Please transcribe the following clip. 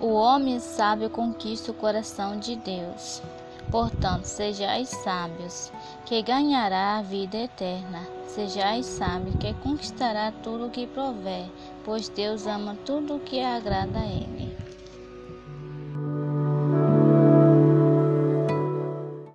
O homem sábio conquista o coração de Deus. Portanto, sejais sábios, que ganhará a vida eterna. Sejais sábios, que conquistará tudo o que prover, pois Deus ama tudo o que agrada a Ele.